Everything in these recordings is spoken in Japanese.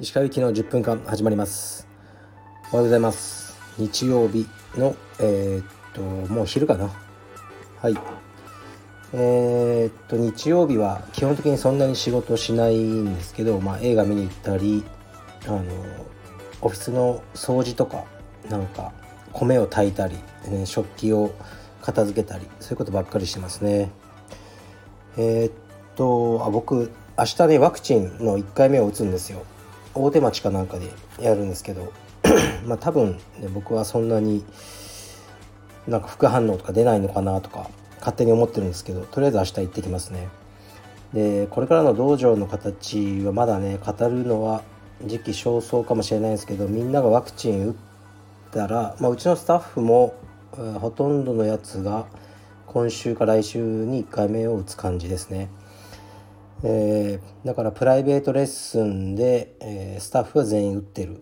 石川行きの10分間始まります。おはようございます。日曜日のえー、っともう昼かな。はい。えー、っと日曜日は基本的にそんなに仕事しないんですけど、まあ、映画見に行ったりあのオフィスの掃除とかなんか米を炊いたり、ね、食器を片付けたりそういうことばっかりしてますね。えー、っとあ僕明日ねワクチンの1回目を打つんですよ。大手町かなんかでやるんですけど まあ多分、ね、僕はそんなになんか副反応とか出ないのかなとか勝手に思ってるんですけどとりあえず明日行ってきますね。でこれからの道場の形はまだね語るのは時期尚早かもしれないですけどみんながワクチン打ったら、まあ、うちのスタッフもほとんどのやつが今週か来週に1回目を打つ感じですね。えー、だからプライベートレッスンで、えー、スタッフは全員打ってる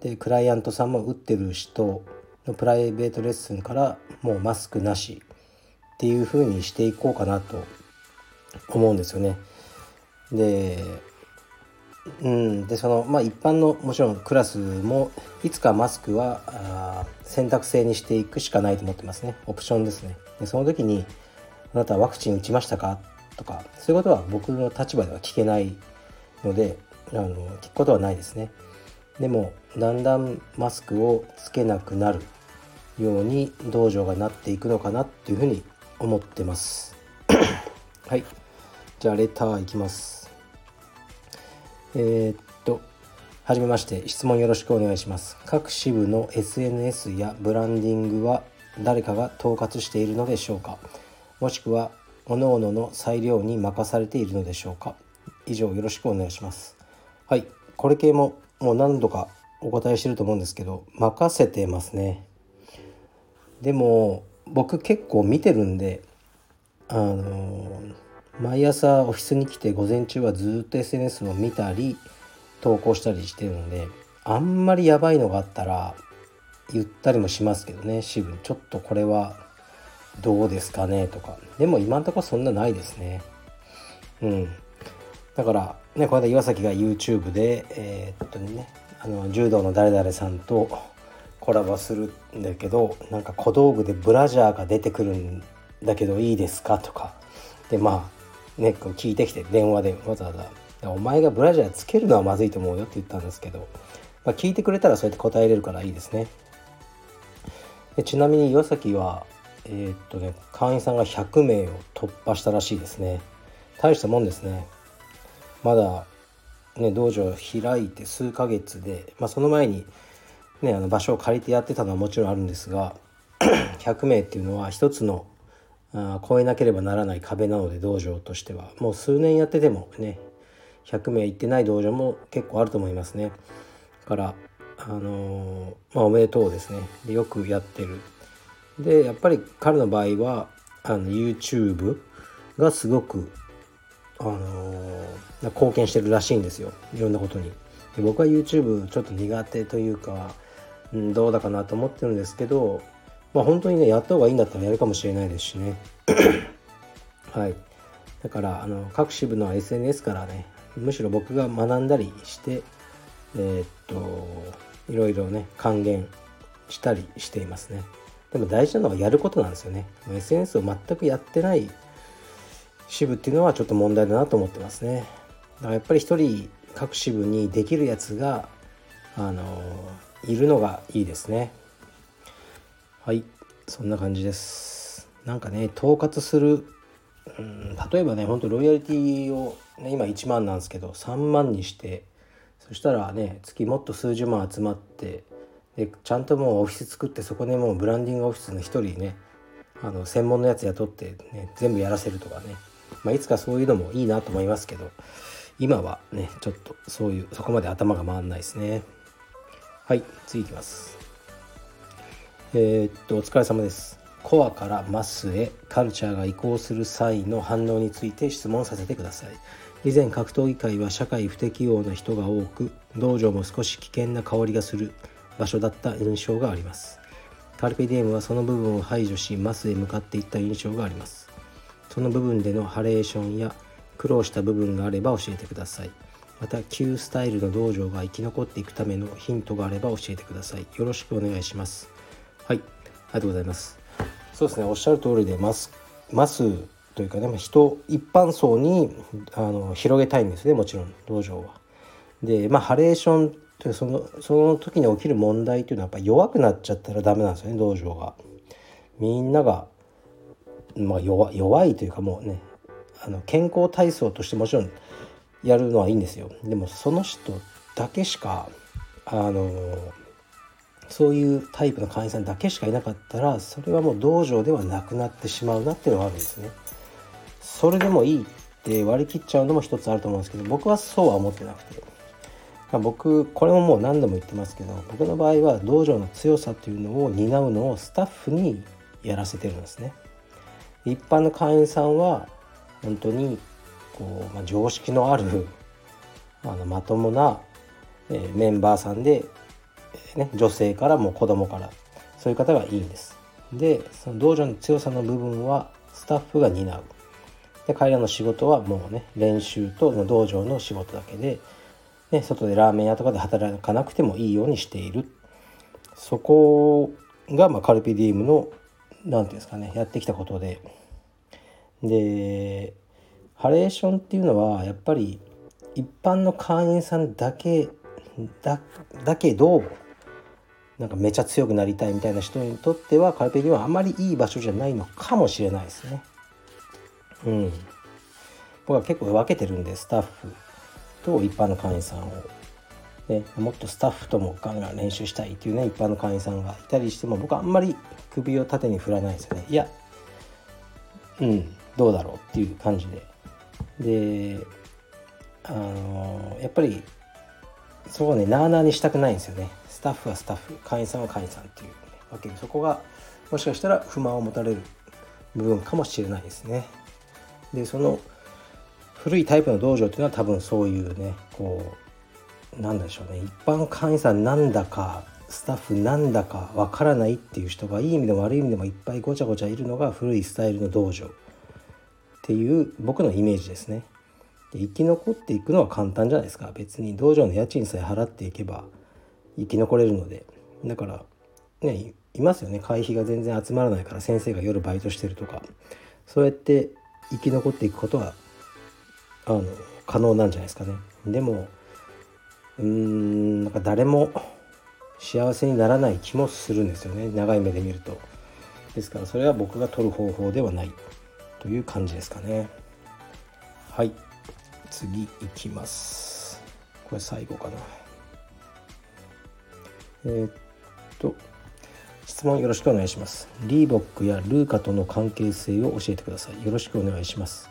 でクライアントさんも打ってる人のプライベートレッスンからもうマスクなしっていう風にしていこうかなと思うんですよね。でうん、でそのまあ一般のもちろんクラスもいつかマスクは選択制にしていくしかないと思ってますね。オプションですね。でその時に「あなたはワクチン打ちましたか?」とかそういうことは僕の立場では聞けないのであの聞くことはないですね。でもだんだんマスクをつけなくなるように道場がなっていくのかなっていうふうに思ってます。はい。じゃあレターいきます。えー、っとはじめまして質問よろしくお願いします。各支部の SNS やブランディングは誰かが統括しているのでしょうか？もしくは各々の裁量に任されているのでしょうか？以上よろしくお願いします。はいこれ系ももう何度かお答えしてると思うんですけど任せてますね。でも僕結構見てるんであの毎朝オフィスに来て午前中はずっと SNS を見たり投稿したりしてるのであんまりやばいのがあったら言ったりもしますけどね支部ちょっとこれはどうですかねとか。でも今んとこそんなないですね。うん。だからねこの間岩崎が YouTube でえー、っとねあの柔道の誰々さんとコラボするんだけどなんか小道具でブラジャーが出てくるんだけどいいですかとか。でまあね、こう聞いてきて電話でわざわざ「お前がブラジャーつけるのはまずいと思うよ」って言ったんですけど、まあ、聞いてくれたらそうやって答えれるからいいですね。でちなみに岩崎はえー、っとね会員さんが100名を突破したらしいですね。大したもんですね。まだね道場開いて数ヶ月で、まあ、その前にねあの場所を借りてやってたのはもちろんあるんですが 100名っていうのは一つの超えなければならない壁なので道場としては。もう数年やっててもね100名行ってない道場も結構あると思いますね。だからあのー、まあおめでとうですね。でよくやってる。でやっぱり彼の場合はあの YouTube がすごくあのー、貢献してるらしいんですよ。いろんなことに。で僕は YouTube ちょっと苦手というか、うん、どうだかなと思ってるんですけどまあ本当にねやった方がいいんだったらやるかもしれないですしね。はい。だからあの各支部の SNS からねむしろ僕が学んだりしてえー、っといろいろね還元したりしていますね。でも大事なのはやることなんですよね。SNS を全くやってない支部っていうのはちょっと問題だなと思ってますね。だからやっぱり一人各支部にできるやつがあのいるのがいいですね。はいそんな感じです。なんかね統括するうん例えばねほんとロイヤリティを、ね、今1万なんですけど3万にしてそしたらね月もっと数十万集まってでちゃんともうオフィス作ってそこでもうブランディングオフィスの1人ねあの専門のやつ雇って、ね、全部やらせるとかね、まあ、いつかそういうのもいいなと思いますけど今はねちょっとそういうそこまで頭が回んないですね。はい次いきます。えー、っとお疲れ様です。コアからマスへカルチャーが移行する際の反応について質問させてください。以前格闘技界は社会不適応な人が多く道場も少し危険な香りがする場所だった印象があります。カルペディエムはその部分を排除しマスへ向かっていった印象があります。その部分でのハレーションや苦労した部分があれば教えてください。また Q スタイルの道場が生き残っていくためのヒントがあれば教えてください。よろしくお願いします。はい。ありがとうございます。そうですね。おっしゃる通りでマスマスというかね人一般層にあの広げたいんですねもちろん道場は。でまあハレーションというそのその時に起きる問題というのはやっぱ弱くなっちゃったらダメなんですよね道場が。みんながまあ弱弱いというかもうねあの健康体操としてもちろんやるのはいいんですよ。でもその人だけしかあのそういうタイプの会員さんだけしかいなかったらそれはもう道場ではなくなってしまうなっていうのがあるんですね。それでもいいって割り切っちゃうのも一つあると思うんですけど僕はそうは思ってなくて僕これももう何度も言ってますけど僕の場合は道場の強さというのを担うのをスタッフにやらせてるんですね。一般の会員さんは本当にこう、まあ、常識のあるあのまともな、えー、メンバーさんで、ね、女性からも子供からそういう方がいいんです。でその道場の強さの部分はスタッフが担う。で彼らの仕事はもうね練習と道場の仕事だけで、ね、外でラーメン屋とかで働かなくてもいいようにしているそこが、まあ、カルピディウムの何て言うんですかねやってきたことででハレーションっていうのはやっぱり一般の会員さんだけだだけどなんかめちゃ強くなりたいみたいな人にとってはカルペディはあまりいい場所じゃないのかもしれないですね。うん、僕は結構分けてるんでスタッフと一般の会員さんを、ね、もっとスタッフともガンガン練習したいっていうね一般の会員さんがいたりしても僕はあんまり首を縦に振らないですよね。いやうんどうだろうっていう感じで。であのやっぱりそこをねなあなあにしたくないんですよね。タッフはスタッフ会員さんは会員さんっていう、ね、わけでそこがもしかしたら不満を持たれる部分かもしれないですね。でその古いタイプの道場っていうのは多分そういうねこうなんでしょうね一般会員さんなんだかスタッフなんだかわからないっていう人がいい意味でも悪い意味でもいっぱいごちゃごちゃいるのが古いスタイルの道場っていう僕のイメージですね。で生き残っていくのは簡単じゃないですか別に道場の家賃さえ払っていけば生き残れるのでだからねいますよね会費が全然集まらないから先生が夜バイトしてるとかそうやって生き残っていくことはあの可能なんじゃないですかね。でもうーんなんか誰も幸せにならない気もするんですよね長い目で見ると。ですからそれは僕が取る方法ではないという感じですかね。はい次いきます。これ最後かな。えー、っと質問よろしくお願いします。リーボックやルーカとの関係性を教えてください。よろしくお願いします。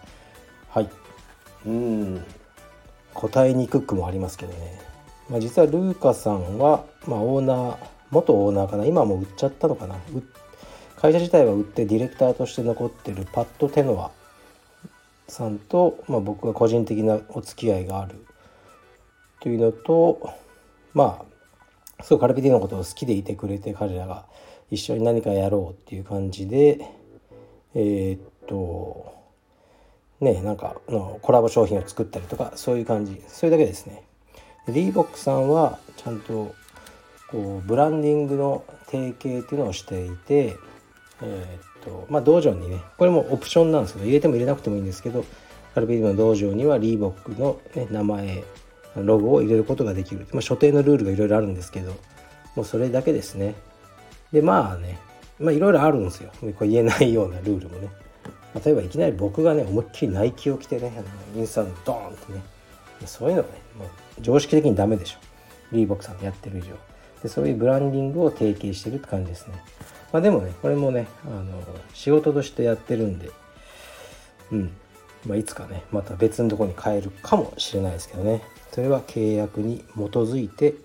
はい。うん。答えにくくもありますけどね。まあ、実はルーカさんは、まあ、オーナー、元オーナーかな。今も売っちゃったのかな。会社自体は売ってディレクターとして残ってるパッド・テノアさんと、まあ、僕が個人的なお付き合いがあるというのとまあすごいカルピディのことを好きでいてくれて彼らが一緒に何かやろうっていう感じでえー、っとねなんかのコラボ商品を作ったりとかそういう感じ。それだけですね。リーボックさんはちゃんとこうブランディングの提携っていうのをしていてえー、っとまあ道場にねこれもオプションなんですけど入れても入れなくてもいいんですけどカルビディの道場にはリーボックの、ね、名前ロゴを入れることができる、まあ、所定のルールがいろいろあるんですけどもうそれだけですね。でまあねまあいろいろあるんですよ。これ言えないようなルールもね。例えばいきなり僕がね思いっきりナイキを着てねインスタのドーンってね。そういうのがねもう常識的にダメでしょ。リーボックさんでやってる以上。でそういうブランディングを提携してるって感じですね。まあでもねこれもねあの仕事としてやってるんで。うん。まあ、いつかねまた別のとこに変えるかもしれないですけどねそれは契約に基づいて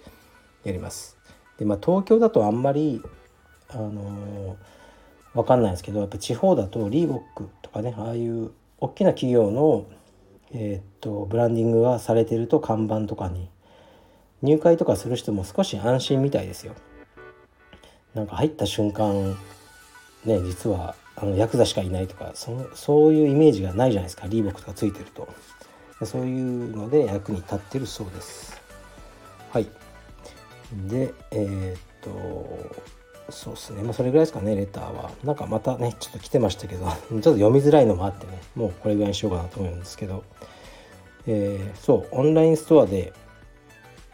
やりますでまあ東京だとあんまりあのー、分かんないですけどやっぱ地方だとリーボックとかねああいう大きな企業の、えー、っとブランディングがされてると看板とかに入会とかする人も少し安心みたいですよ。なんか入った瞬間ね実はあのヤクザしかいないとかそそういうイメージがないじゃないですか。リーボックとかついてると。そういうので役に立ってるそうです。はい。でえー、っとそうですね。まあそれぐらいですかねレターは。なんかまたねちょっと来てましたけど ちょっと読みづらいのもあってねもうこれぐらいにしようかなと思うんですけど。えー、そうオンラインストアで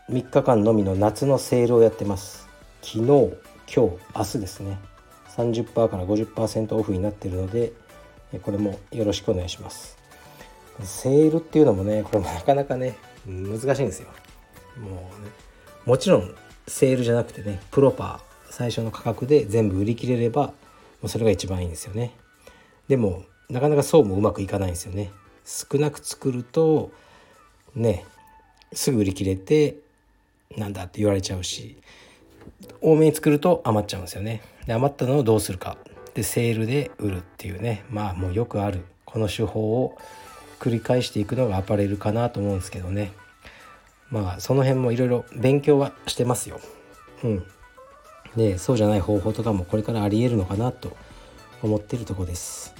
3日間のみの夏のセールをやってます。昨日今日明日ですね。30%から50%オフになっているのでこれもよろしくお願いします。セールっていうのもねこれも なかなかね難しいんですよ。もうねもちろんセールじゃなくてねプロパー最初の価格で全部売り切れればもうそれが一番いいんですよね。でもなかなかそうもうまくいかないんですよね。少なく作るとねすぐ売り切れてなんだって言われちゃうし多めに作ると余っちゃうんですよね。で余ったのをどうするか。でセールで売るっていうね。まあもうよくあるこの手法を繰り返していくのがアパレルかなと思うんですけどね。まあその辺もいろいろ勉強はしてますよ。うん。でそうじゃない方法とかもこれからありえるのかなと思ってるとこです。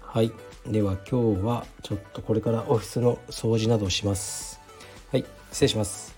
はい。では今日はちょっとこれからオフィスの掃除などをします。はい。失礼します。